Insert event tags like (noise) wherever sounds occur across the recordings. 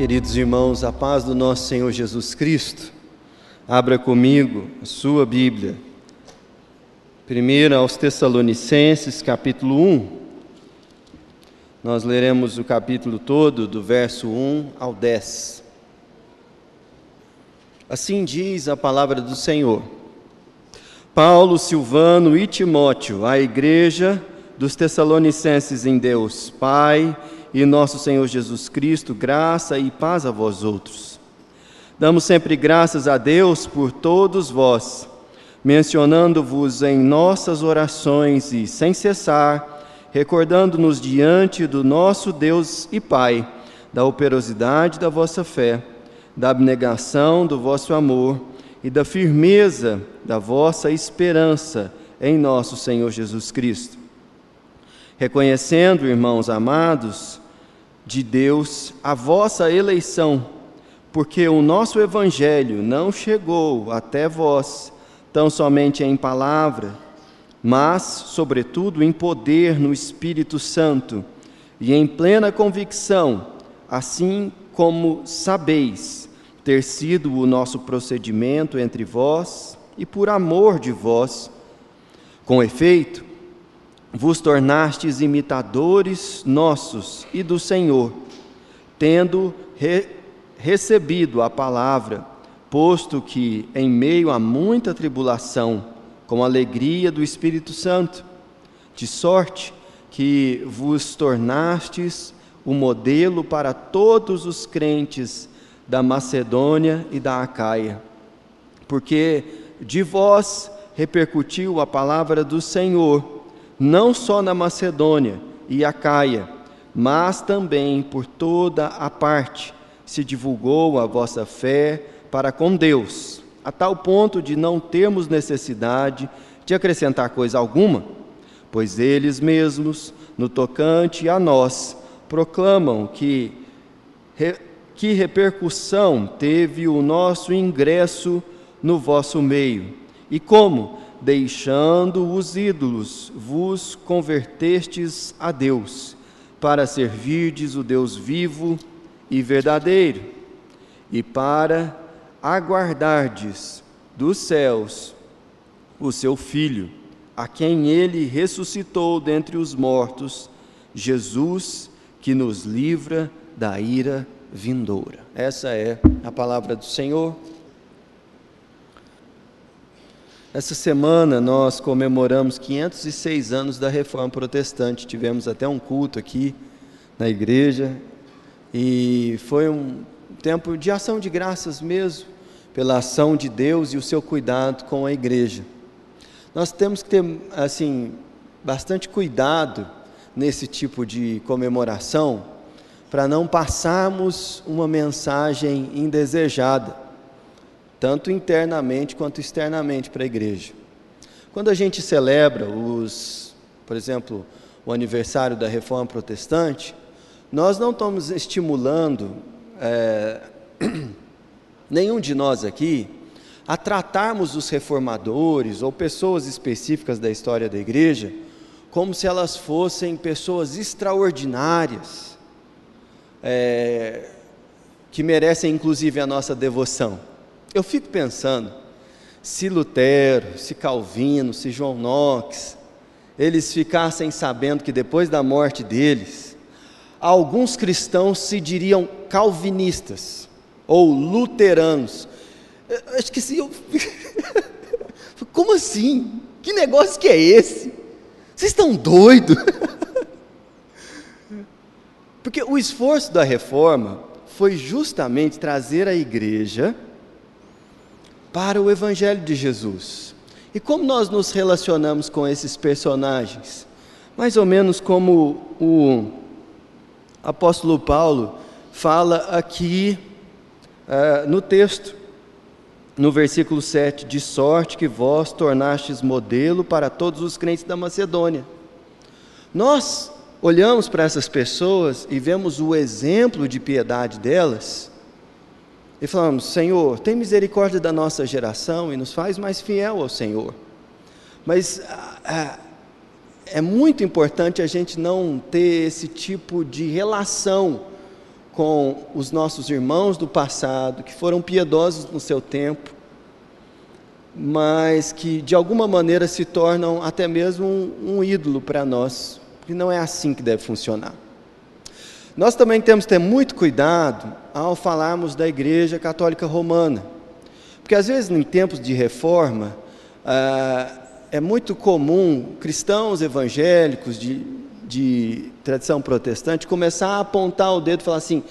Queridos irmãos, a paz do nosso Senhor Jesus Cristo. Abra comigo a sua Bíblia. Primeiro aos Tessalonicenses, capítulo 1. Nós leremos o capítulo todo, do verso 1 ao 10. Assim diz a palavra do Senhor. Paulo, Silvano e Timóteo, a igreja dos Tessalonicenses em Deus, Pai e nosso Senhor Jesus Cristo, graça e paz a vós outros. Damos sempre graças a Deus por todos vós, mencionando-vos em nossas orações e sem cessar, recordando-nos diante do nosso Deus e Pai, da operosidade da vossa fé, da abnegação do vosso amor e da firmeza da vossa esperança em nosso Senhor Jesus Cristo. Reconhecendo, irmãos amados, de Deus a vossa eleição, porque o nosso evangelho não chegou até vós tão somente em palavra, mas, sobretudo, em poder no Espírito Santo e em plena convicção, assim como sabeis ter sido o nosso procedimento entre vós e por amor de vós. Com efeito, vos tornastes imitadores nossos e do Senhor, tendo re recebido a palavra, posto que, em meio a muita tribulação, com alegria do Espírito Santo, de sorte que vos tornastes o modelo para todos os crentes da Macedônia e da Acaia, porque de vós repercutiu a palavra do Senhor não só na Macedônia e Acaia, mas também por toda a parte se divulgou a vossa fé para com Deus, a tal ponto de não termos necessidade de acrescentar coisa alguma, pois eles mesmos, no tocante a nós, proclamam que que repercussão teve o nosso ingresso no vosso meio e como deixando os ídolos, vos convertestes a Deus, para servirdes o Deus vivo e verdadeiro, e para aguardardes dos céus o seu Filho, a quem ele ressuscitou dentre os mortos, Jesus, que nos livra da ira vindoura. Essa é a palavra do Senhor. Essa semana nós comemoramos 506 anos da Reforma Protestante. Tivemos até um culto aqui na igreja e foi um tempo de ação de graças mesmo, pela ação de Deus e o seu cuidado com a igreja. Nós temos que ter assim bastante cuidado nesse tipo de comemoração para não passarmos uma mensagem indesejada tanto internamente quanto externamente para a igreja. Quando a gente celebra os, por exemplo, o aniversário da Reforma Protestante, nós não estamos estimulando é, (clears throat) nenhum de nós aqui a tratarmos os reformadores ou pessoas específicas da história da igreja como se elas fossem pessoas extraordinárias, é, que merecem inclusive a nossa devoção. Eu fico pensando, se Lutero, se Calvino, se João Knox, eles ficassem sabendo que depois da morte deles, alguns cristãos se diriam calvinistas ou luteranos. Eu esqueci, eu... (laughs) como assim? Que negócio que é esse? Vocês estão doidos? (laughs) Porque o esforço da reforma foi justamente trazer a igreja para o Evangelho de Jesus. E como nós nos relacionamos com esses personagens? Mais ou menos como o apóstolo Paulo fala aqui uh, no texto, no versículo 7, de sorte que vós tornastes modelo para todos os crentes da Macedônia. Nós olhamos para essas pessoas e vemos o exemplo de piedade delas, e falamos: Senhor, tem misericórdia da nossa geração e nos faz mais fiel ao Senhor. Mas ah, é muito importante a gente não ter esse tipo de relação com os nossos irmãos do passado, que foram piedosos no seu tempo, mas que de alguma maneira se tornam até mesmo um, um ídolo para nós, porque não é assim que deve funcionar. Nós também temos que ter muito cuidado ao falarmos da Igreja Católica Romana, porque às vezes em tempos de reforma ah, é muito comum cristãos evangélicos de, de tradição protestante começar a apontar o dedo e falar assim: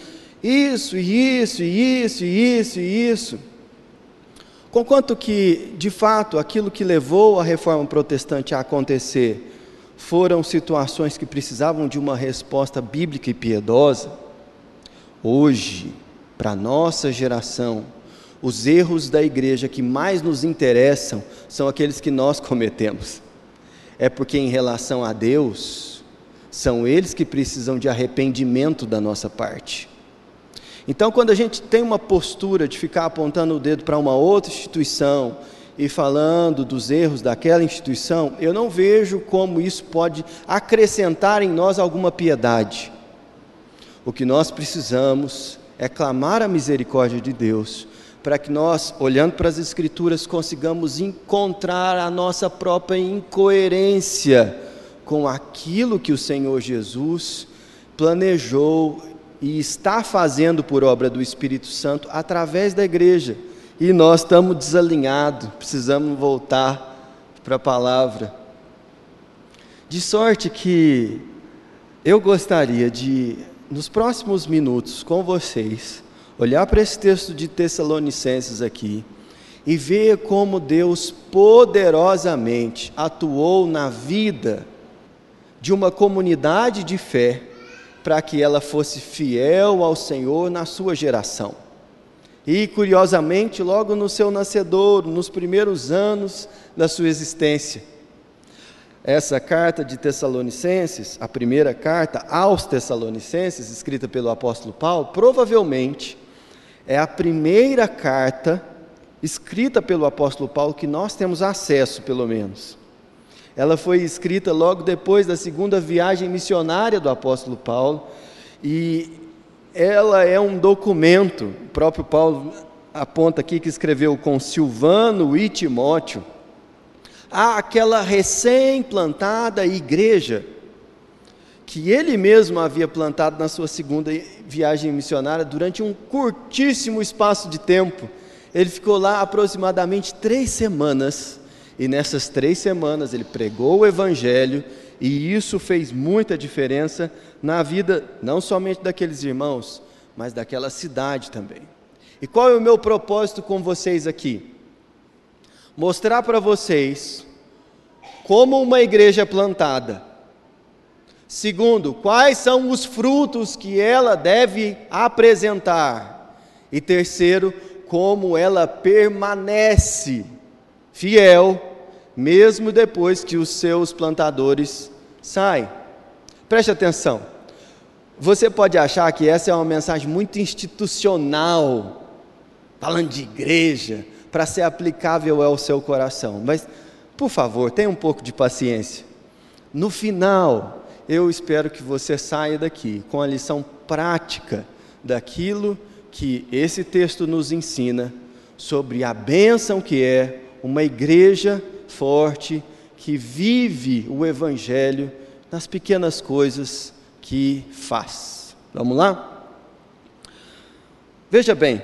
isso, isso, isso, isso, isso. Conquanto que, de fato, aquilo que levou a reforma protestante a acontecer foram situações que precisavam de uma resposta bíblica e piedosa, hoje, para a nossa geração, os erros da igreja que mais nos interessam são aqueles que nós (laughs) cometemos. É porque, em relação a Deus, são eles que precisam de arrependimento da nossa parte. Então, quando a gente tem uma postura de ficar apontando o dedo para uma outra instituição e falando dos erros daquela instituição, eu não vejo como isso pode acrescentar em nós alguma piedade. O que nós precisamos é clamar a misericórdia de Deus, para que nós, olhando para as Escrituras, consigamos encontrar a nossa própria incoerência com aquilo que o Senhor Jesus planejou e está fazendo por obra do Espírito Santo através da igreja. E nós estamos desalinhados, precisamos voltar para a palavra. De sorte que eu gostaria de, nos próximos minutos, com vocês, olhar para esse texto de Tessalonicenses aqui e ver como Deus poderosamente atuou na vida de uma comunidade de fé para que ela fosse fiel ao Senhor na sua geração. E, curiosamente, logo no seu nascedor, nos primeiros anos da sua existência, essa carta de Tessalonicenses, a primeira carta aos Tessalonicenses, escrita pelo apóstolo Paulo, provavelmente é a primeira carta escrita pelo apóstolo Paulo que nós temos acesso, pelo menos. Ela foi escrita logo depois da segunda viagem missionária do apóstolo Paulo e ela é um documento, o próprio Paulo aponta aqui que escreveu com Silvano e Timóteo, àquela recém-plantada igreja que ele mesmo havia plantado na sua segunda viagem missionária durante um curtíssimo espaço de tempo. Ele ficou lá aproximadamente três semanas e nessas três semanas ele pregou o Evangelho, e isso fez muita diferença na vida não somente daqueles irmãos, mas daquela cidade também. E qual é o meu propósito com vocês aqui? Mostrar para vocês como uma igreja plantada. Segundo, quais são os frutos que ela deve apresentar. E terceiro, como ela permanece fiel mesmo depois que os seus plantadores saem. Preste atenção. Você pode achar que essa é uma mensagem muito institucional, falando de igreja, para ser aplicável ao seu coração. Mas, por favor, tenha um pouco de paciência. No final, eu espero que você saia daqui com a lição prática daquilo que esse texto nos ensina sobre a bênção que é uma igreja forte que vive o Evangelho nas pequenas coisas que faz. Vamos lá? Veja bem,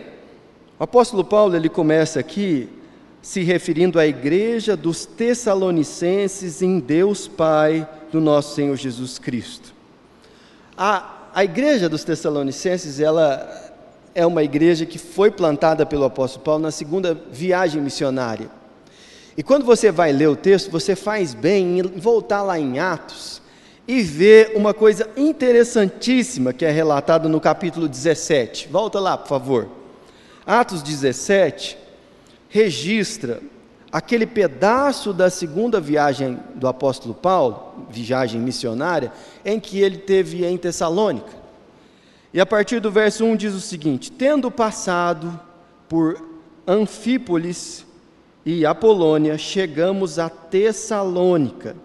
o apóstolo Paulo ele começa aqui se referindo à igreja dos Tessalonicenses em Deus Pai do nosso Senhor Jesus Cristo. A, a igreja dos Tessalonicenses, ela é uma igreja que foi plantada pelo apóstolo Paulo na segunda viagem missionária. E quando você vai ler o texto, você faz bem em voltar lá em Atos e ver uma coisa interessantíssima que é relatada no capítulo 17. Volta lá, por favor. Atos 17 registra aquele pedaço da segunda viagem do apóstolo Paulo, viagem missionária, em que ele teve em Tessalônica. E a partir do verso 1 diz o seguinte: Tendo passado por Anfípolis e Apolônia, chegamos a Tessalônica,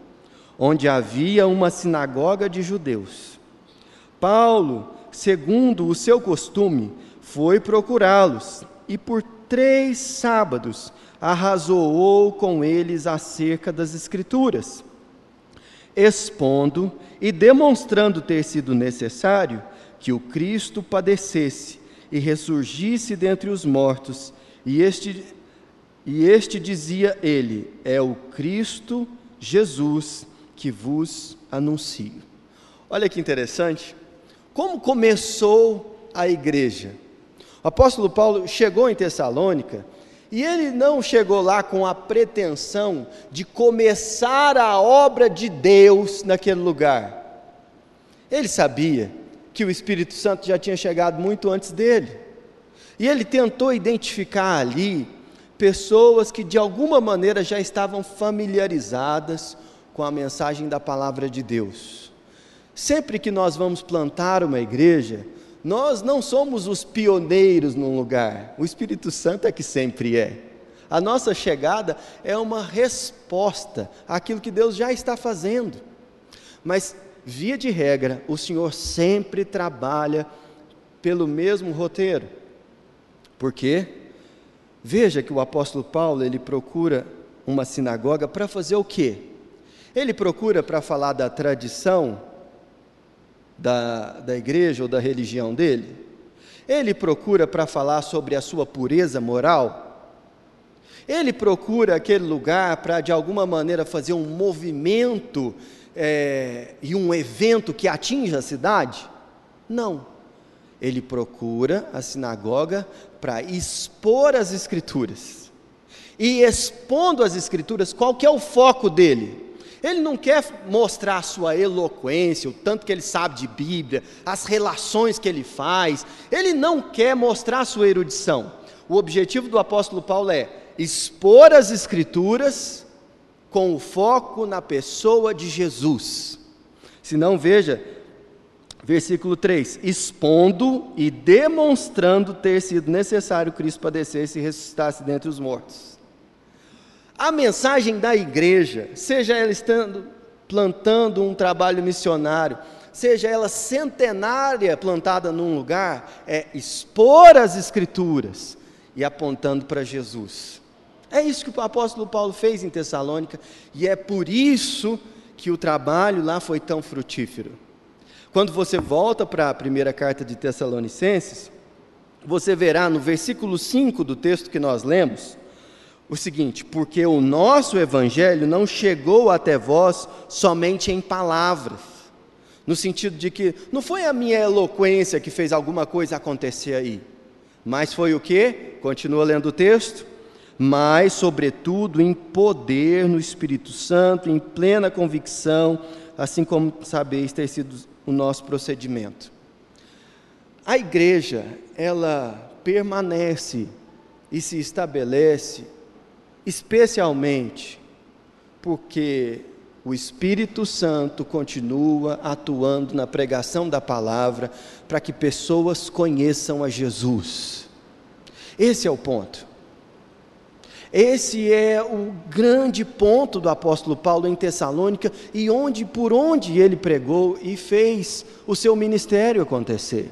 onde havia uma sinagoga de judeus. Paulo, segundo o seu costume, foi procurá-los e por três sábados arrazoou com eles acerca das Escrituras, expondo e demonstrando ter sido necessário que o Cristo padecesse e ressurgisse dentre os mortos, e este, e este dizia ele: É o Cristo Jesus que vos anuncio. Olha que interessante. Como começou a igreja? O apóstolo Paulo chegou em Tessalônica e ele não chegou lá com a pretensão de começar a obra de Deus naquele lugar. Ele sabia que o Espírito Santo já tinha chegado muito antes dele. E ele tentou identificar ali pessoas que de alguma maneira já estavam familiarizadas com a mensagem da palavra de Deus. Sempre que nós vamos plantar uma igreja, nós não somos os pioneiros num lugar, o Espírito Santo é que sempre é. A nossa chegada é uma resposta àquilo que Deus já está fazendo. Mas, via de regra, o Senhor sempre trabalha pelo mesmo roteiro. Por quê? Veja que o apóstolo Paulo, ele procura uma sinagoga para fazer o quê? Ele procura para falar da tradição da, da igreja ou da religião dele? Ele procura para falar sobre a sua pureza moral? Ele procura aquele lugar para, de alguma maneira, fazer um movimento é, e um evento que atinja a cidade? Não. Ele procura a sinagoga para expor as Escrituras. E expondo as Escrituras, qual que é o foco dele? Ele não quer mostrar a sua eloquência, o tanto que ele sabe de Bíblia, as relações que ele faz. Ele não quer mostrar a sua erudição. O objetivo do apóstolo Paulo é expor as Escrituras com o foco na pessoa de Jesus. Se não, veja, versículo 3: expondo e demonstrando ter sido necessário Cristo padecer e ressuscitasse dentre os mortos. A mensagem da igreja, seja ela estando plantando um trabalho missionário, seja ela centenária plantada num lugar, é expor as escrituras e apontando para Jesus. É isso que o apóstolo Paulo fez em Tessalônica e é por isso que o trabalho lá foi tão frutífero. Quando você volta para a primeira carta de Tessalonicenses, você verá no versículo 5 do texto que nós lemos, o seguinte: porque o nosso evangelho não chegou até vós somente em palavras, no sentido de que não foi a minha eloquência que fez alguma coisa acontecer aí, mas foi o que? Continua lendo o texto. Mas, sobretudo, em poder no Espírito Santo, em plena convicção, assim como sabeis ter sido o nosso procedimento. A igreja, ela permanece e se estabelece especialmente porque o Espírito Santo continua atuando na pregação da palavra para que pessoas conheçam a Jesus. Esse é o ponto. Esse é o grande ponto do apóstolo Paulo em Tessalônica e onde por onde ele pregou e fez o seu ministério acontecer.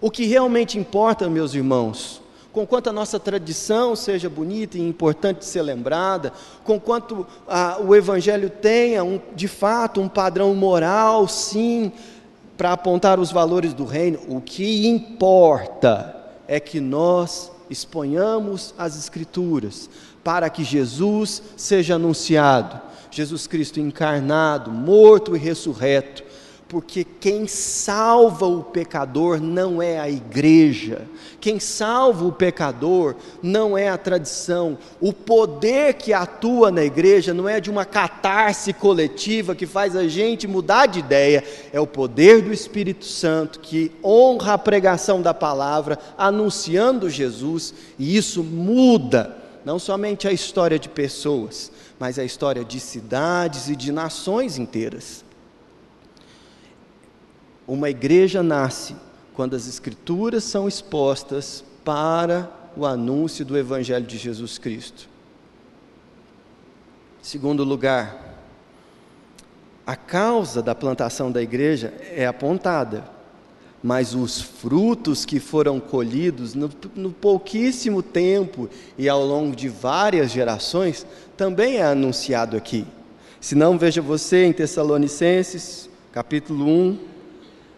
O que realmente importa, meus irmãos, conquanto a nossa tradição seja bonita e importante ser lembrada, conquanto ah, o Evangelho tenha, um, de fato, um padrão moral, sim, para apontar os valores do reino, o que importa é que nós exponhamos as Escrituras para que Jesus seja anunciado, Jesus Cristo encarnado, morto e ressurreto, porque quem salva o pecador não é a igreja, quem salva o pecador não é a tradição. O poder que atua na igreja não é de uma catarse coletiva que faz a gente mudar de ideia, é o poder do Espírito Santo que honra a pregação da palavra, anunciando Jesus, e isso muda não somente a história de pessoas, mas a história de cidades e de nações inteiras. Uma igreja nasce quando as Escrituras são expostas para o anúncio do Evangelho de Jesus Cristo. Segundo lugar, a causa da plantação da igreja é apontada, mas os frutos que foram colhidos no, no, pouquíssimo tempo e ao longo de várias gerações também é anunciado aqui. Se não, veja você em Tessalonicenses, capítulo 1,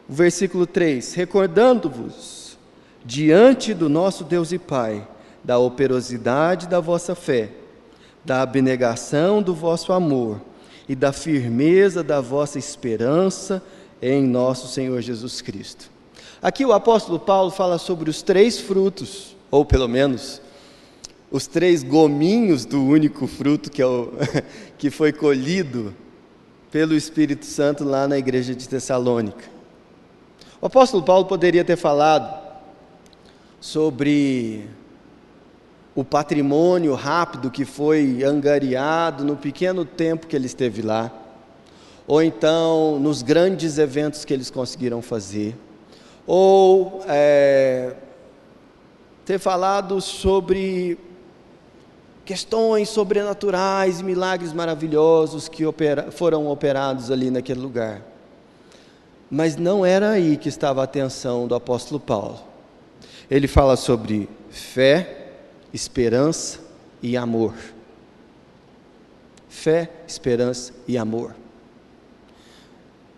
versículo 3: Recordando-vos, diante do nosso Deus e Pai, da operosidade da vossa fé, da abnegação do vosso amor e da firmeza da vossa esperança em nosso Senhor Jesus Cristo. Aqui o apóstolo Paulo fala sobre os três frutos, ou pelo menos os três gominhos do único fruto que, é o, (laughs) que foi colhido pelo Espírito Santo lá na igreja de Tessalônica. O apóstolo Paulo poderia ter falado sobre o patrimônio rápido que foi angariado no pequeno tempo que ele esteve lá, ou então nos grandes eventos que eles conseguiram fazer, ou é, ter falado sobre questões sobrenaturais milagres maravilhosos que opera, foram operados ali naquele lugar. Mas não era aí que estava a atenção do apóstolo Paulo. Ele fala sobre fé, esperança e amor. Fé, esperança e amor.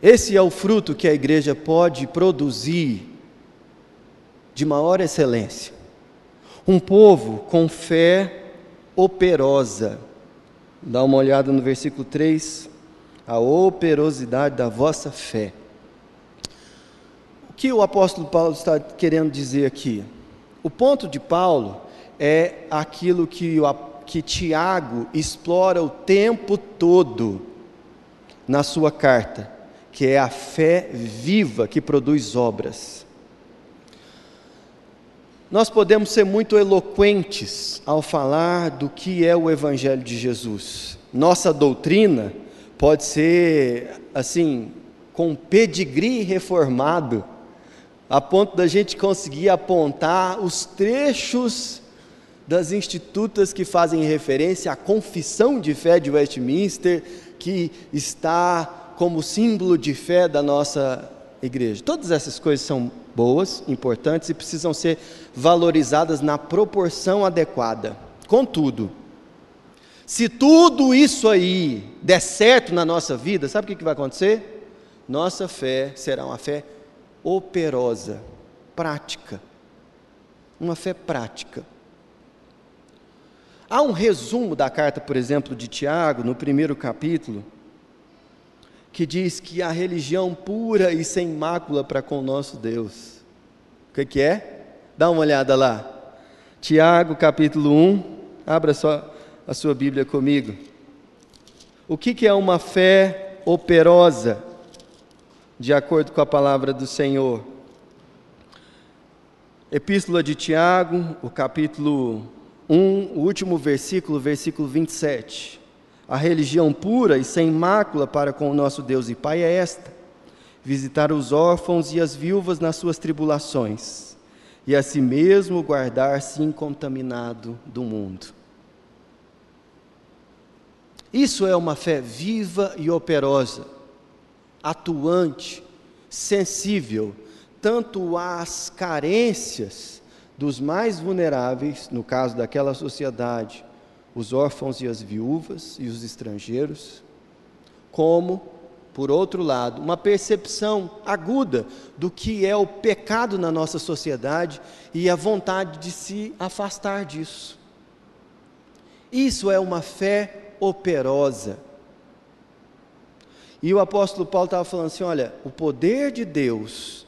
Esse é o fruto que a igreja pode produzir de maior excelência. Um povo com fé operosa. Dá uma olhada no versículo 3, a operosidade da vossa fé. O que o apóstolo Paulo está querendo dizer aqui? O ponto de Paulo é aquilo que, que Tiago explora o tempo todo na sua carta, que é a fé viva que produz obras. Nós podemos ser muito eloquentes ao falar do que é o Evangelho de Jesus. Nossa doutrina pode ser, assim, com pedigree reformado, a ponto da gente conseguir apontar os trechos das institutas que fazem referência à confissão de fé de Westminster, que está como símbolo de fé da nossa igreja. Todas essas coisas são boas, importantes e precisam ser valorizadas na proporção adequada. Contudo, se tudo isso aí der certo na nossa vida, sabe o que vai acontecer? Nossa fé será uma fé operosa, prática. Uma fé prática. Há um resumo da carta, por exemplo, de Tiago, no primeiro capítulo, que diz que a religião pura e sem mácula para com o nosso Deus. O que, que é? Dá uma olhada lá. Tiago, capítulo 1, abra só a sua Bíblia comigo. O que, que é uma fé operosa, de acordo com a palavra do Senhor? Epístola de Tiago, o capítulo 1, o último versículo, versículo 27. A religião pura e sem mácula para com o nosso Deus e Pai é esta: visitar os órfãos e as viúvas nas suas tribulações, e a si mesmo guardar-se incontaminado do mundo. Isso é uma fé viva e operosa, atuante, sensível, tanto às carências dos mais vulneráveis, no caso daquela sociedade, os órfãos e as viúvas e os estrangeiros, como, por outro lado, uma percepção aguda do que é o pecado na nossa sociedade e a vontade de se afastar disso. Isso é uma fé operosa. E o apóstolo Paulo estava falando assim: olha, o poder de Deus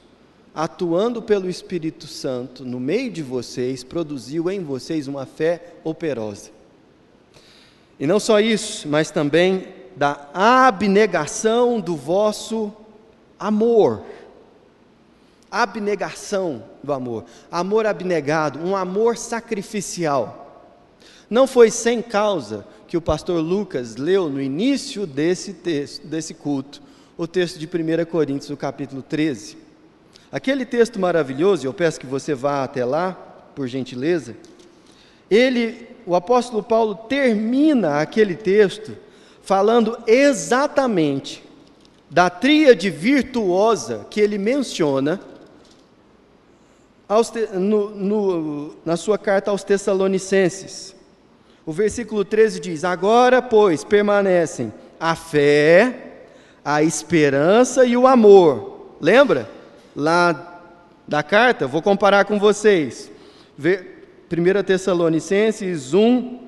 atuando pelo Espírito Santo no meio de vocês, produziu em vocês uma fé operosa. E não só isso, mas também da abnegação do vosso amor. Abnegação do amor. Amor abnegado, um amor sacrificial. Não foi sem causa que o pastor Lucas leu no início desse texto, desse culto, o texto de 1 Coríntios, no capítulo 13 Aquele texto maravilhoso, eu peço que você vá até lá, por gentileza. Ele, o apóstolo Paulo termina aquele texto falando exatamente da tríade virtuosa que ele menciona no, no, na sua carta aos Tessalonicenses. O versículo 13 diz: Agora, pois, permanecem a fé, a esperança e o amor. Lembra? Lá da carta, vou comparar com vocês. 1 Tessalonicenses 1,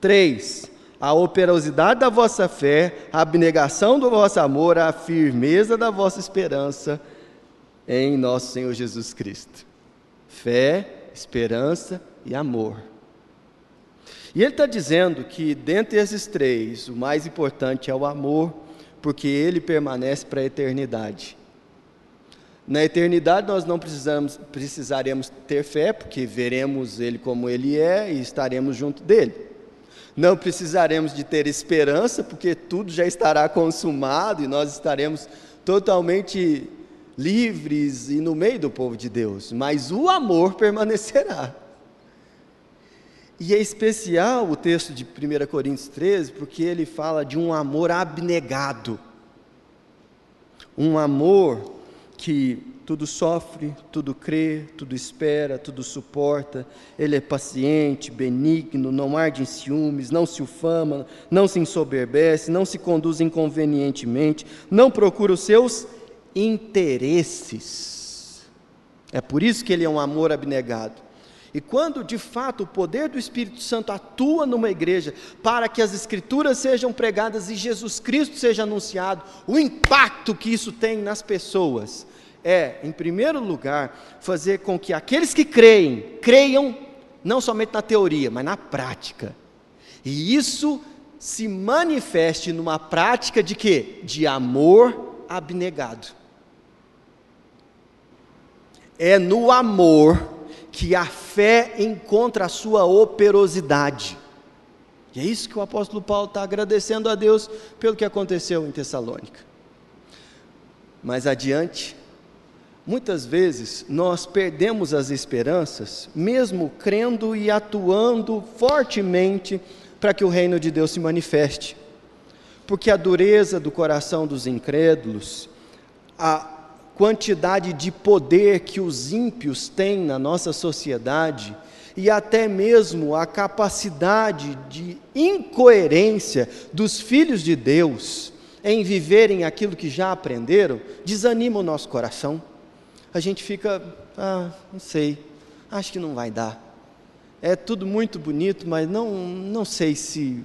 3. A operosidade da vossa fé, a abnegação do vosso amor, a firmeza da vossa esperança em nosso Senhor Jesus Cristo. Fé, esperança e amor. E ele está dizendo que dentre esses três, o mais importante é o amor, porque ele permanece para a eternidade. Na eternidade nós não precisamos, precisaremos ter fé, porque veremos Ele como Ele é e estaremos junto dele. Não precisaremos de ter esperança, porque tudo já estará consumado e nós estaremos totalmente livres e no meio do povo de Deus. Mas o amor permanecerá. E é especial o texto de 1 Coríntios 13, porque ele fala de um amor abnegado. Um amor que tudo sofre, tudo crê, tudo espera, tudo suporta. Ele é paciente, benigno, não arde em ciúmes, não se ufama, não se ensoberbece, não se conduz inconvenientemente, não procura os seus interesses. É por isso que ele é um amor abnegado. E quando de fato o poder do Espírito Santo atua numa igreja para que as Escrituras sejam pregadas e Jesus Cristo seja anunciado, o impacto que isso tem nas pessoas é, em primeiro lugar, fazer com que aqueles que creem, creiam não somente na teoria, mas na prática. E isso se manifeste numa prática de quê? De amor abnegado. É no amor que a fé encontra a sua operosidade. E é isso que o apóstolo Paulo está agradecendo a Deus pelo que aconteceu em Tessalônica. Mais adiante, muitas vezes nós perdemos as esperanças, mesmo crendo e atuando fortemente para que o reino de Deus se manifeste. Porque a dureza do coração dos incrédulos, a quantidade de poder que os ímpios têm na nossa sociedade e até mesmo a capacidade de incoerência dos filhos de Deus em viverem aquilo que já aprenderam, desanima o nosso coração. A gente fica, ah, não sei, acho que não vai dar. É tudo muito bonito, mas não, não sei se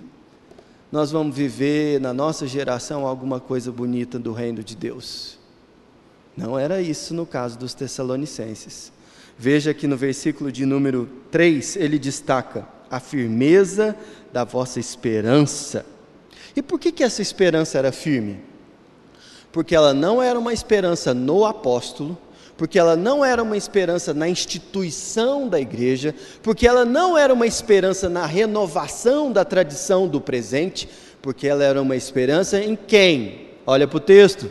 nós vamos viver na nossa geração alguma coisa bonita do reino de Deus. Não era isso no caso dos Tessalonicenses. Veja que no versículo de número 3 ele destaca a firmeza da vossa esperança. E por que, que essa esperança era firme? Porque ela não era uma esperança no apóstolo, porque ela não era uma esperança na instituição da igreja, porque ela não era uma esperança na renovação da tradição do presente, porque ela era uma esperança em quem? Olha para o texto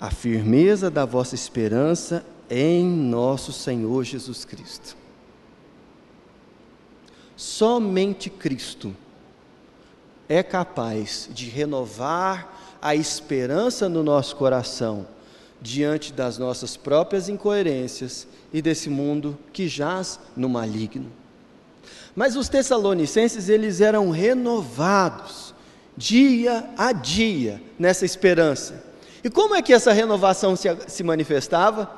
a firmeza da vossa esperança em nosso Senhor Jesus Cristo. Somente Cristo é capaz de renovar a esperança no nosso coração diante das nossas próprias incoerências e desse mundo que jaz no maligno. Mas os tessalonicenses, eles eram renovados dia a dia nessa esperança. E como é que essa renovação se, se manifestava?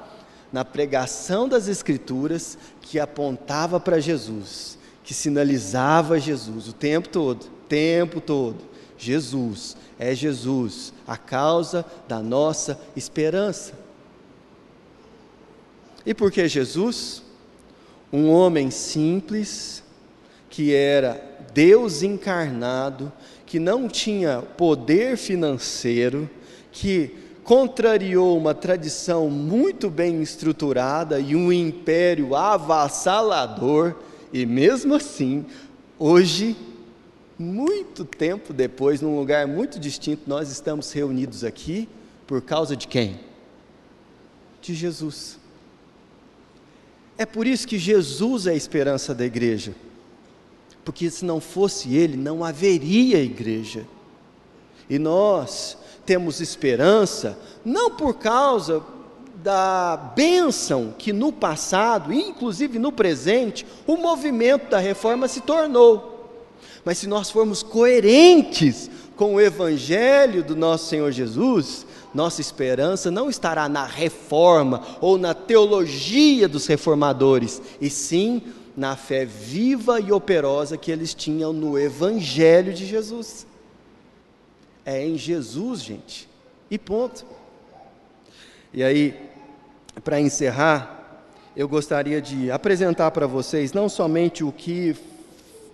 Na pregação das Escrituras que apontava para Jesus, que sinalizava Jesus o tempo todo, tempo todo. Jesus, é Jesus, a causa da nossa esperança. E por que Jesus? Um homem simples, que era Deus encarnado, que não tinha poder financeiro, que contrariou uma tradição muito bem estruturada e um império avassalador, e mesmo assim, hoje, muito tempo depois, num lugar muito distinto, nós estamos reunidos aqui por causa de quem? De Jesus. É por isso que Jesus é a esperança da igreja. Porque se não fosse Ele, não haveria igreja. E nós temos esperança, não por causa da bênção que no passado, inclusive no presente, o movimento da reforma se tornou. Mas se nós formos coerentes com o evangelho do nosso Senhor Jesus, nossa esperança não estará na reforma ou na teologia dos reformadores, e sim na fé viva e operosa que eles tinham no evangelho de Jesus. É em Jesus, gente. E ponto. E aí, para encerrar, eu gostaria de apresentar para vocês não somente o que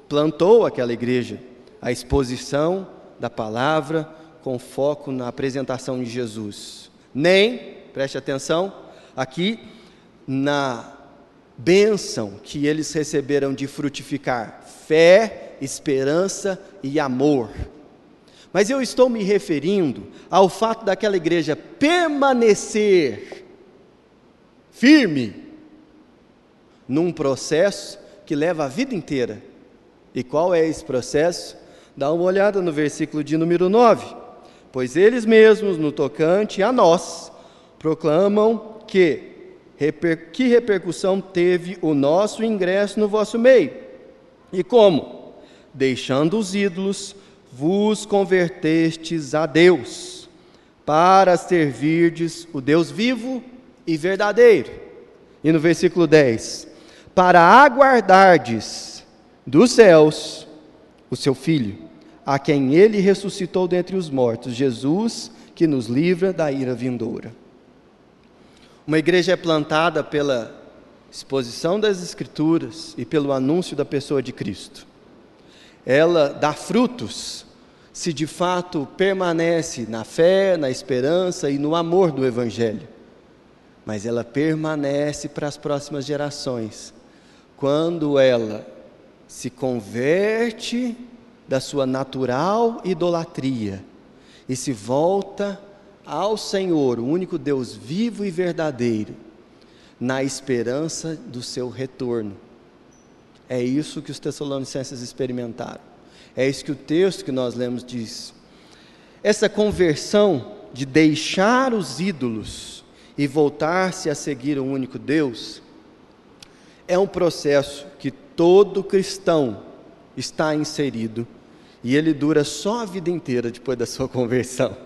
plantou aquela igreja, a exposição da palavra com foco na apresentação de Jesus, nem, preste atenção, aqui na bênção que eles receberam de frutificar fé, esperança e amor. Mas eu estou me referindo ao fato daquela igreja permanecer firme num processo que leva a vida inteira. E qual é esse processo? Dá uma olhada no versículo de número 9. Pois eles mesmos, no tocante a nós, proclamam que reper, que repercussão teve o nosso ingresso no vosso meio. E como? Deixando os ídolos, vos convertestes a Deus, para servirdes o Deus vivo e verdadeiro. E no versículo 10: Para aguardardes dos céus o seu Filho, a quem ele ressuscitou dentre os mortos, Jesus, que nos livra da ira vindoura. Uma igreja é plantada pela exposição das Escrituras e pelo anúncio da pessoa de Cristo. Ela dá frutos se de fato permanece na fé, na esperança e no amor do Evangelho. Mas ela permanece para as próximas gerações, quando ela se converte da sua natural idolatria e se volta ao Senhor, o único Deus vivo e verdadeiro, na esperança do seu retorno. É isso que os Tessalonicenses experimentaram. É isso que o texto que nós lemos diz. Essa conversão de deixar os ídolos e voltar-se a seguir o único Deus é um processo que todo cristão está inserido e ele dura só a vida inteira depois da sua conversão.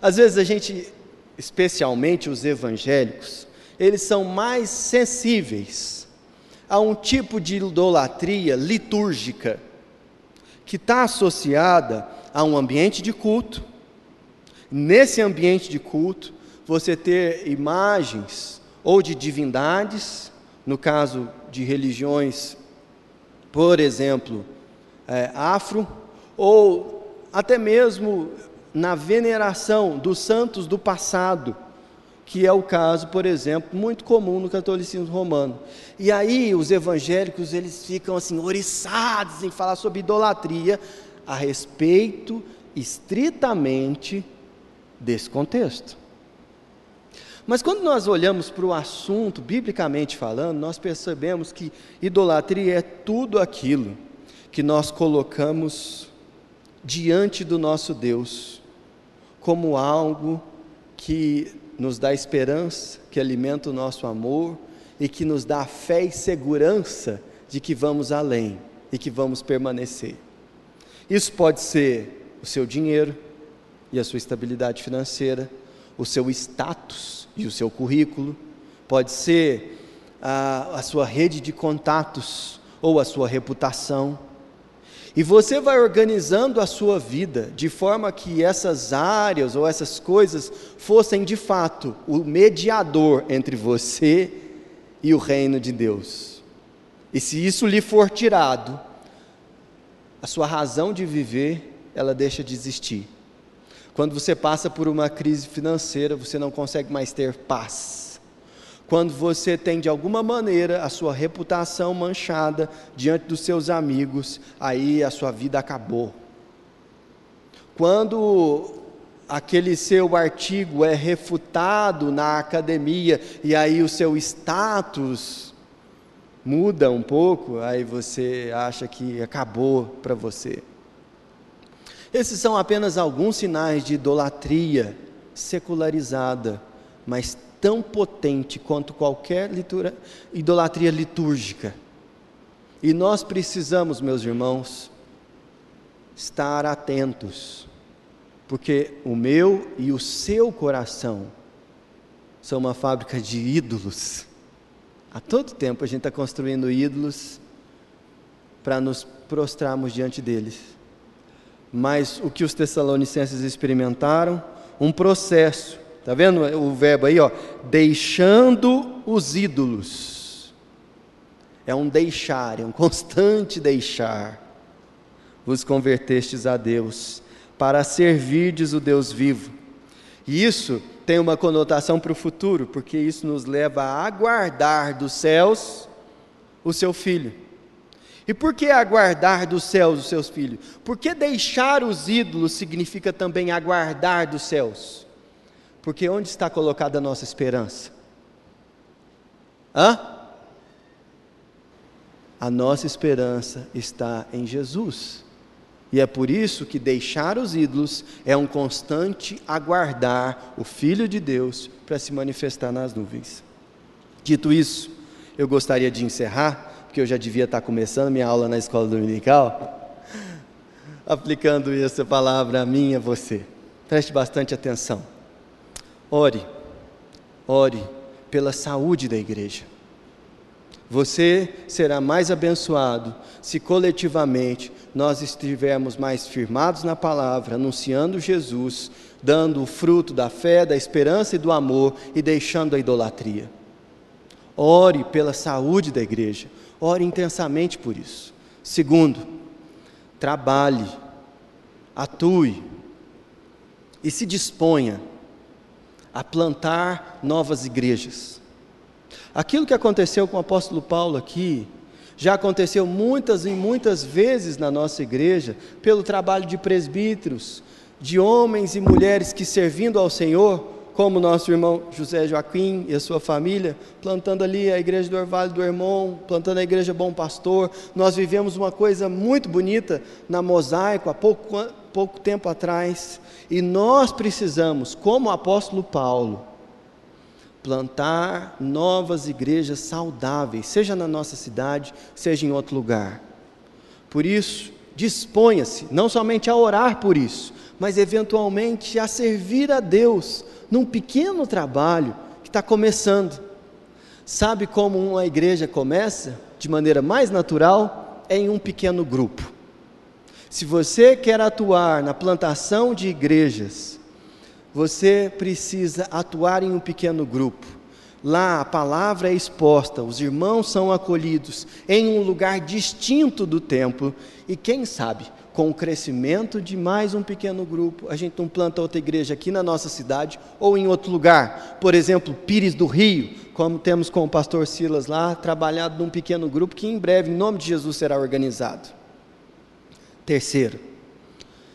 Às vezes a gente, especialmente os evangélicos, eles são mais sensíveis a um tipo de idolatria litúrgica que está associada a um ambiente de culto. Nesse ambiente de culto, você ter imagens ou de divindades, no caso de religiões, por exemplo, é, afro, ou até mesmo na veneração dos santos do passado, que é o caso, por exemplo, muito comum no catolicismo romano. E aí os evangélicos eles ficam assim oriçados em falar sobre idolatria a respeito estritamente desse contexto. Mas quando nós olhamos para o assunto, biblicamente falando, nós percebemos que idolatria é tudo aquilo que nós colocamos diante do nosso Deus como algo que nos dá esperança, que alimenta o nosso amor e que nos dá fé e segurança de que vamos além e que vamos permanecer. Isso pode ser o seu dinheiro e a sua estabilidade financeira, o seu status e o seu currículo, pode ser a, a sua rede de contatos ou a sua reputação e você vai organizando a sua vida de forma que essas áreas ou essas coisas fossem de fato o mediador entre você e o reino de Deus. E se isso lhe for tirado, a sua razão de viver, ela deixa de existir. Quando você passa por uma crise financeira, você não consegue mais ter paz quando você tem de alguma maneira a sua reputação manchada diante dos seus amigos, aí a sua vida acabou. Quando aquele seu artigo é refutado na academia e aí o seu status muda um pouco, aí você acha que acabou para você. Esses são apenas alguns sinais de idolatria secularizada, mas tão potente quanto qualquer litura, idolatria litúrgica. E nós precisamos, meus irmãos, estar atentos, porque o meu e o seu coração são uma fábrica de ídolos. Há todo tempo a gente está construindo ídolos para nos prostrarmos diante deles. Mas o que os tessalonicenses experimentaram? Um processo Está vendo o verbo aí, ó? Deixando os ídolos. É um deixar, é um constante deixar. Vos convertestes a Deus, para servirdes o Deus vivo. E isso tem uma conotação para o futuro, porque isso nos leva a aguardar dos céus o seu filho. E por que aguardar dos céus os seus filhos? Porque deixar os ídolos significa também aguardar dos céus. Porque onde está colocada a nossa esperança? Hã? A nossa esperança está em Jesus. E é por isso que deixar os ídolos é um constante aguardar o Filho de Deus para se manifestar nas nuvens. Dito isso, eu gostaria de encerrar, porque eu já devia estar começando minha aula na escola dominical, (laughs) aplicando essa palavra a mim e a você. Preste bastante atenção. Ore, ore pela saúde da igreja. Você será mais abençoado se coletivamente nós estivermos mais firmados na palavra, anunciando Jesus, dando o fruto da fé, da esperança e do amor e deixando a idolatria. Ore pela saúde da igreja, ore intensamente por isso. Segundo, trabalhe, atue e se disponha a plantar novas igrejas. Aquilo que aconteceu com o apóstolo Paulo aqui, já aconteceu muitas e muitas vezes na nossa igreja, pelo trabalho de presbíteros, de homens e mulheres que servindo ao Senhor, como nosso irmão José Joaquim e a sua família, plantando ali a igreja do Orvalho do Irmão, plantando a igreja Bom Pastor. Nós vivemos uma coisa muito bonita na Mosaico há pouco, pouco tempo atrás, e nós precisamos, como o apóstolo Paulo, plantar novas igrejas saudáveis, seja na nossa cidade, seja em outro lugar. Por isso, disponha-se não somente a orar por isso, mas eventualmente a servir a Deus num pequeno trabalho que está começando. Sabe como uma igreja começa de maneira mais natural? É em um pequeno grupo. Se você quer atuar na plantação de igrejas, você precisa atuar em um pequeno grupo. Lá a palavra é exposta, os irmãos são acolhidos em um lugar distinto do templo, e quem sabe, com o crescimento de mais um pequeno grupo, a gente não planta outra igreja aqui na nossa cidade ou em outro lugar. Por exemplo, Pires do Rio, como temos com o pastor Silas lá, trabalhado num pequeno grupo que em breve, em nome de Jesus, será organizado. Terceiro,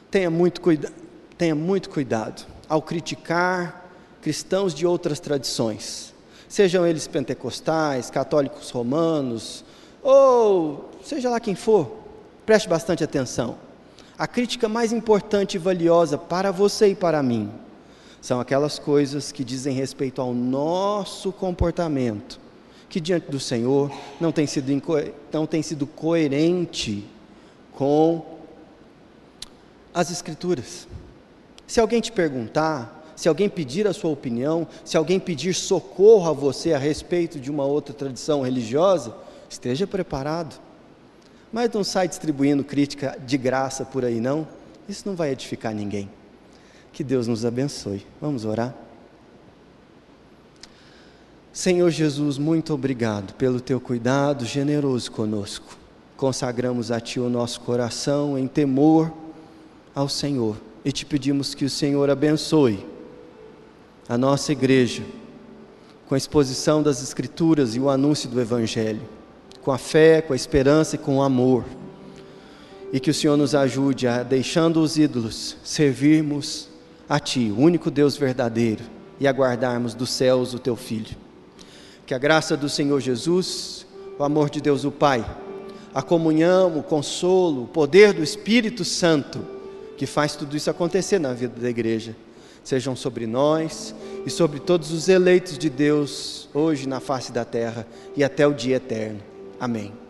tenha muito, cuida tenha muito cuidado ao criticar cristãos de outras tradições, sejam eles pentecostais, católicos romanos, ou seja lá quem for, preste bastante atenção. A crítica mais importante e valiosa para você e para mim são aquelas coisas que dizem respeito ao nosso comportamento, que diante do Senhor não tem sido, não tem sido coerente com as Escrituras. Se alguém te perguntar, se alguém pedir a sua opinião, se alguém pedir socorro a você a respeito de uma outra tradição religiosa, esteja preparado. Mas não sai distribuindo crítica de graça por aí, não. Isso não vai edificar ninguém. Que Deus nos abençoe. Vamos orar. Senhor Jesus, muito obrigado pelo teu cuidado generoso conosco. Consagramos a Ti o nosso coração em temor ao Senhor e te pedimos que o Senhor abençoe a nossa igreja com a exposição das Escrituras e o anúncio do Evangelho, com a fé, com a esperança e com o amor. E que o Senhor nos ajude a, deixando os ídolos, servirmos a Ti, o único Deus verdadeiro, e aguardarmos dos céus o Teu Filho. Que a graça do Senhor Jesus, o amor de Deus o Pai, a comunhão, o consolo, o poder do Espírito Santo, que faz tudo isso acontecer na vida da igreja. sejam sobre nós e sobre todos os eleitos de Deus hoje na face da terra e até o dia eterno. Amém.